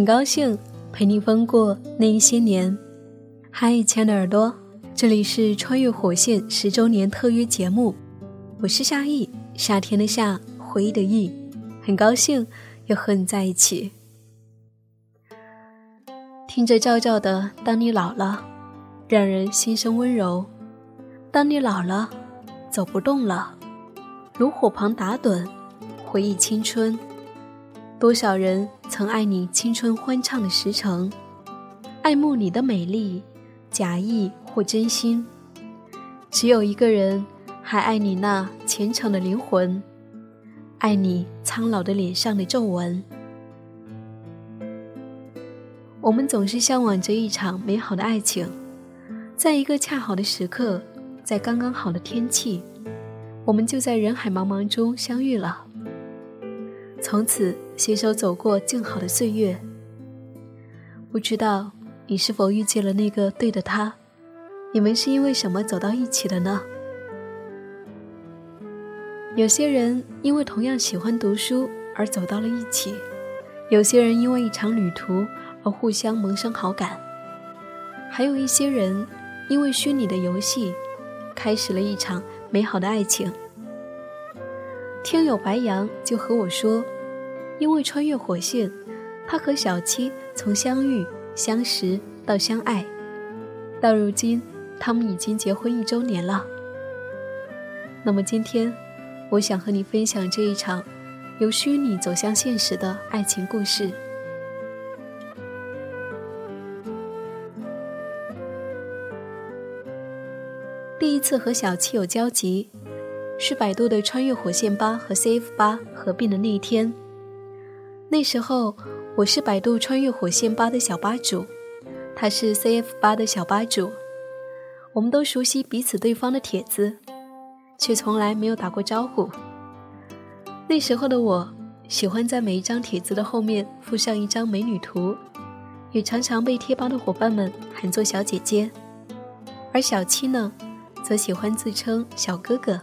很高兴陪你疯过那一些年。嗨，亲爱的耳朵，这里是穿越火线十周年特约节目，我是夏意，夏天的夏，回忆的忆，很高兴又和你在一起。听着赵赵的《当你老了》，让人心生温柔。当你老了，走不动了，炉火旁打盹，回忆青春。多少人曾爱你青春欢畅的时辰，爱慕你的美丽，假意或真心。只有一个人还爱你那虔诚的灵魂，爱你苍老的脸上的皱纹。我们总是向往着一场美好的爱情，在一个恰好的时刻，在刚刚好的天气，我们就在人海茫茫中相遇了。从此携手走过静好的岁月。不知道你是否遇见了那个对的他？你们是因为什么走到一起的呢？有些人因为同样喜欢读书而走到了一起，有些人因为一场旅途而互相萌生好感，还有一些人因为虚拟的游戏，开始了一场美好的爱情。听友白羊就和我说，因为穿越火线，他和小七从相遇、相识到相爱，到如今他们已经结婚一周年了。那么今天，我想和你分享这一场由虚拟走向现实的爱情故事。第一次和小七有交集。是百度的穿越火线八和 CF 八合并的那一天。那时候我是百度穿越火线八的小吧主，他是 CF 八的小吧主。我们都熟悉彼此对方的帖子，却从来没有打过招呼。那时候的我喜欢在每一张帖子的后面附上一张美女图，也常常被贴吧的伙伴们喊作小姐姐。而小七呢，则喜欢自称小哥哥。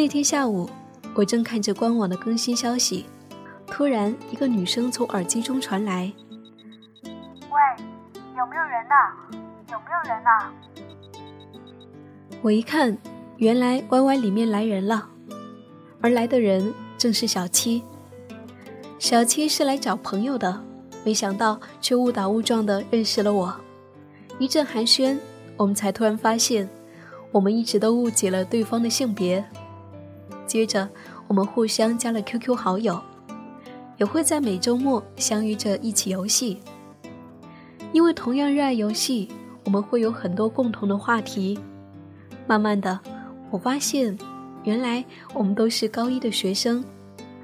那天下午，我正看着官网的更新消息，突然一个女声从耳机中传来：“喂，有没有人呐？有没有人呐？”我一看，原来 YY 里面来人了，而来的人正是小七。小七是来找朋友的，没想到却误打误撞的认识了我。一阵寒暄，我们才突然发现，我们一直都误解了对方的性别。接着，我们互相加了 QQ 好友，也会在每周末相遇着一起游戏。因为同样热爱游戏，我们会有很多共同的话题。慢慢的，我发现，原来我们都是高一的学生，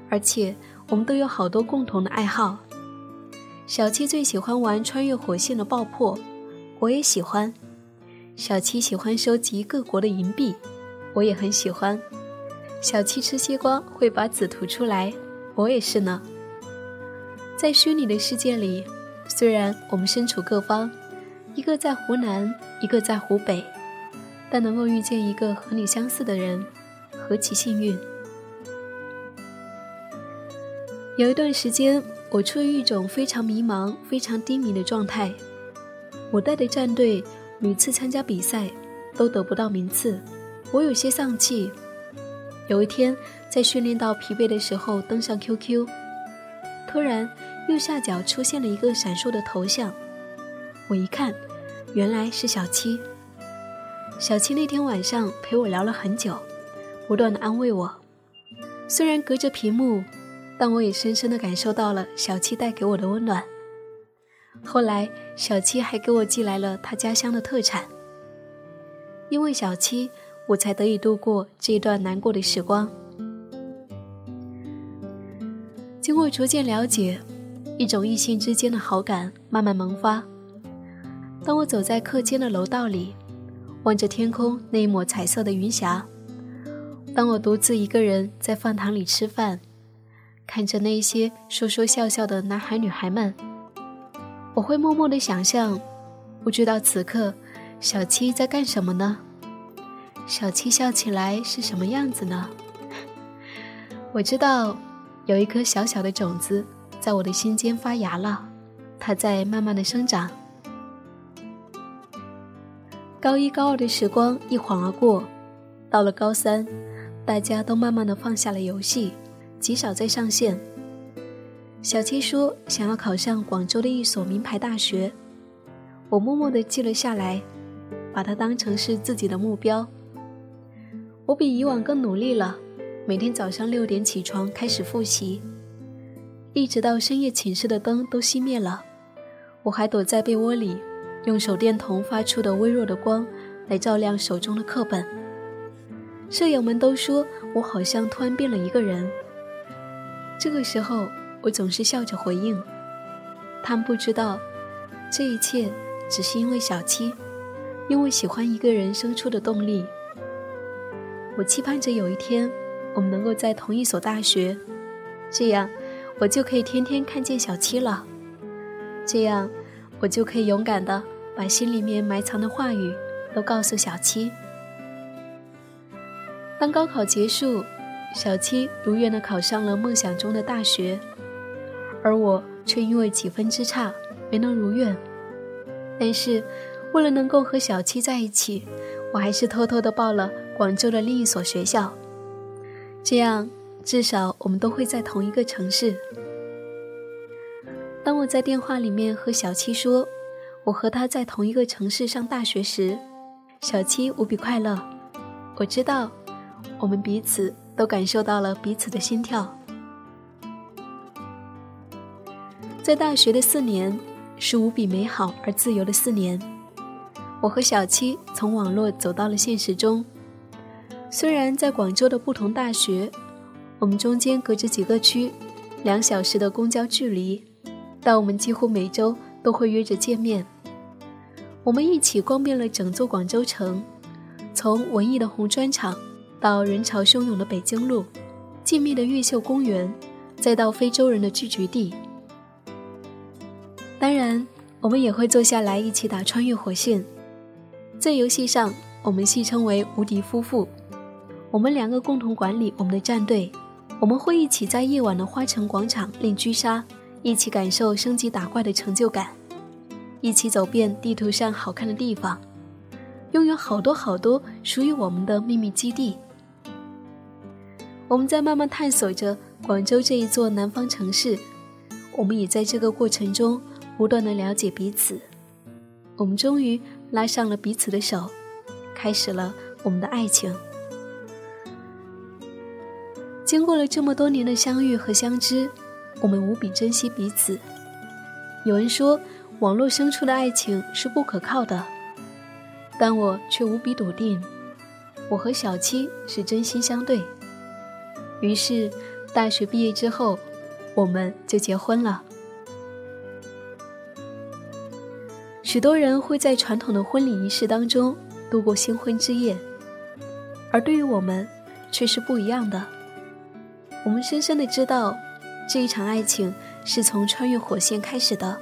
而且我们都有好多共同的爱好。小七最喜欢玩穿越火线的爆破，我也喜欢。小七喜欢收集各国的银币，我也很喜欢。小七吃西瓜会把籽吐出来，我也是呢。在虚拟的世界里，虽然我们身处各方，一个在湖南，一个在湖北，但能够遇见一个和你相似的人，何其幸运！有一段时间，我处于一种非常迷茫、非常低迷的状态。我带的战队屡次参加比赛，都得不到名次，我有些丧气。有一天，在训练到疲惫的时候，登上 QQ，突然右下角出现了一个闪烁的头像。我一看，原来是小七。小七那天晚上陪我聊了很久，不断的安慰我。虽然隔着屏幕，但我也深深的感受到了小七带给我的温暖。后来，小七还给我寄来了他家乡的特产。因为小七。我才得以度过这一段难过的时光。经过逐渐了解，一种异性之间的好感慢慢萌发。当我走在课间的楼道里，望着天空那一抹彩色的云霞；当我独自一个人在饭堂里吃饭，看着那些说说笑笑的男孩女孩们，我会默默的想象，不知道此刻小七在干什么呢？小七笑起来是什么样子呢？我知道，有一颗小小的种子在我的心间发芽了，它在慢慢的生长。高一、高二的时光一晃而过，到了高三，大家都慢慢的放下了游戏，极少再上线。小七说想要考上广州的一所名牌大学，我默默的记了下来，把它当成是自己的目标。我比以往更努力了，每天早上六点起床开始复习，一直到深夜寝室的灯都熄灭了，我还躲在被窝里，用手电筒发出的微弱的光来照亮手中的课本。舍友们都说我好像突然变了一个人。这个时候。我总是笑着回应，他们不知道，这一切只是因为小七，因为喜欢一个人生出的动力。我期盼着有一天，我们能够在同一所大学，这样我就可以天天看见小七了，这样我就可以勇敢的把心里面埋藏的话语都告诉小七。当高考结束，小七如愿的考上了梦想中的大学。而我却因为几分之差没能如愿，但是为了能够和小七在一起，我还是偷偷的报了广州的另一所学校，这样至少我们都会在同一个城市。当我在电话里面和小七说我和他在同一个城市上大学时，小七无比快乐。我知道，我们彼此都感受到了彼此的心跳。在大学的四年是无比美好而自由的四年，我和小七从网络走到了现实中。虽然在广州的不同大学，我们中间隔着几个区，两小时的公交距离，但我们几乎每周都会约着见面。我们一起逛遍了整座广州城，从文艺的红砖厂到人潮汹涌的北京路，静谧的越秀公园，再到非洲人的聚居地。当然，我们也会坐下来一起打穿越火线。在游戏上，我们戏称为“无敌夫妇”。我们两个共同管理我们的战队。我们会一起在夜晚的花城广场练狙杀，一起感受升级打怪的成就感，一起走遍地图上好看的地方，拥有好多好多属于我们的秘密基地。我们在慢慢探索着广州这一座南方城市。我们也在这个过程中。不断的了解彼此，我们终于拉上了彼此的手，开始了我们的爱情。经过了这么多年的相遇和相知，我们无比珍惜彼此。有人说网络生出的爱情是不可靠的，但我却无比笃定，我和小七是真心相对。于是，大学毕业之后，我们就结婚了。许多人会在传统的婚礼仪式当中度过新婚之夜，而对于我们却是不一样的。我们深深的知道，这一场爱情是从穿越火线开始的，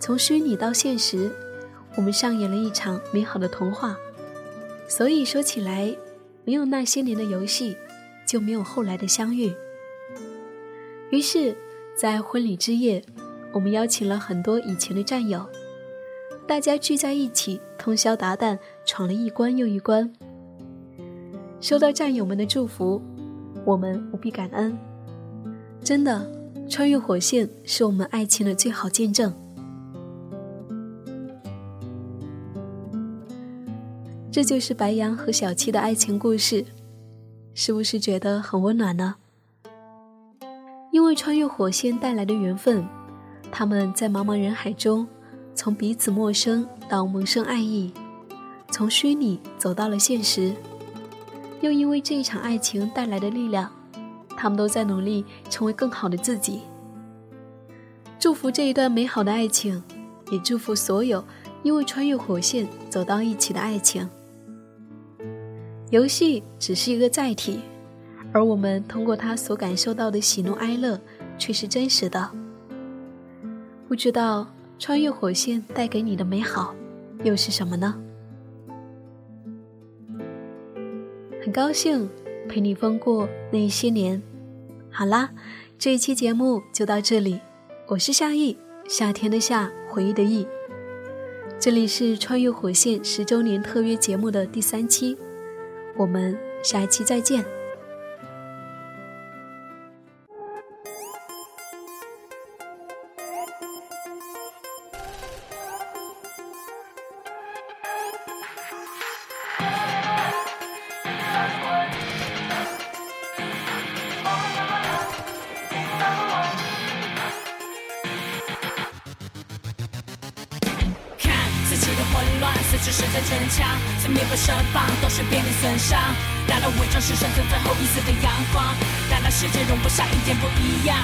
从虚拟到现实，我们上演了一场美好的童话。所以说起来，没有那些年的游戏，就没有后来的相遇。于是，在婚礼之夜，我们邀请了很多以前的战友。大家聚在一起，通宵达旦闯了一关又一关。收到战友们的祝福，我们无比感恩。真的，穿越火线是我们爱情的最好见证。这就是白羊和小七的爱情故事，是不是觉得很温暖呢？因为穿越火线带来的缘分，他们在茫茫人海中。从彼此陌生到萌生爱意，从虚拟走到了现实，又因为这一场爱情带来的力量，他们都在努力成为更好的自己。祝福这一段美好的爱情，也祝福所有因为穿越火线走到一起的爱情。游戏只是一个载体，而我们通过它所感受到的喜怒哀乐却是真实的。不知道。穿越火线带给你的美好，又是什么呢？高兴陪你疯过那些年。好啦，这一期节目就到这里，我是夏意，夏天的夏，回忆的忆。这里是穿越火线十周年特约节目的第三期，我们下一期再见。随时身在逞强，在面部身旁都是遍体损伤。难道伪装是生存最后一丝的阳光？难道世界容不下一点不一样？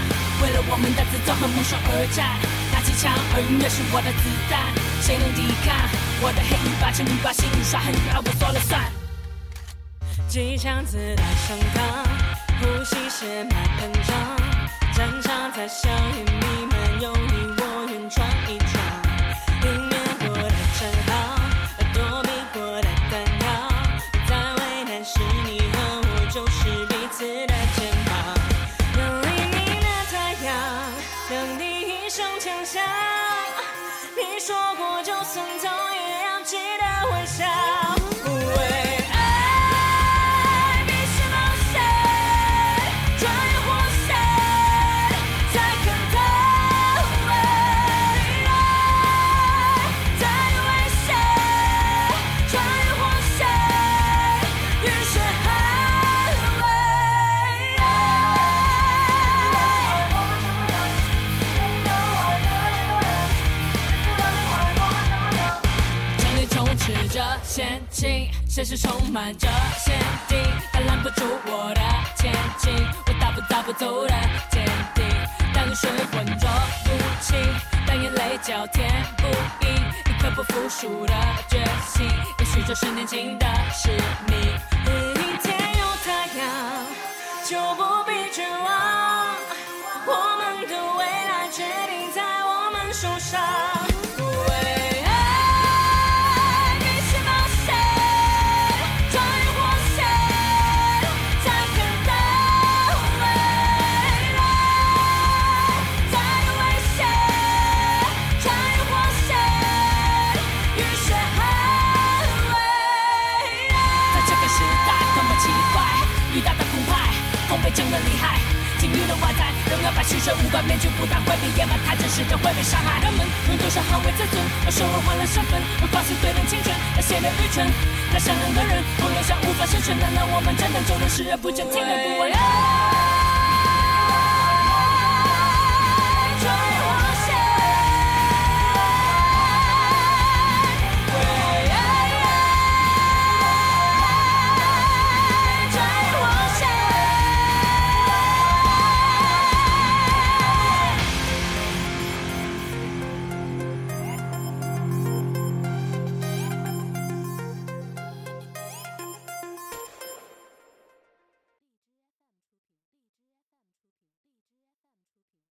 为了我们的自尊和梦想而战，拿起枪，而音乐是我的子弹。谁能抵抗我的黑与白？成与把心里耍狠，而我说了算。机枪子弹上膛，呼吸血脉喷张，战场在硝烟弥漫，有你现实充满着陷阱，它拦不住我的前进。我大步大步走的坚定，当雨水浑浊不清，当眼泪交填不应，一颗不服输的决心，也许就是年轻的使命。一天有太阳，就不必绝望。我们的未来决定在我们手上。真的厉害，金玉的外在，荣耀百姓生五官面具不但会被掩埋，太真实的会被伤害。人们用多少捍卫自尊，而社会换了身份，而放肆对人侵权，那显得愚蠢。那善良的人，不留下无法生存，难道我们真的就能视而不见，听而不闻？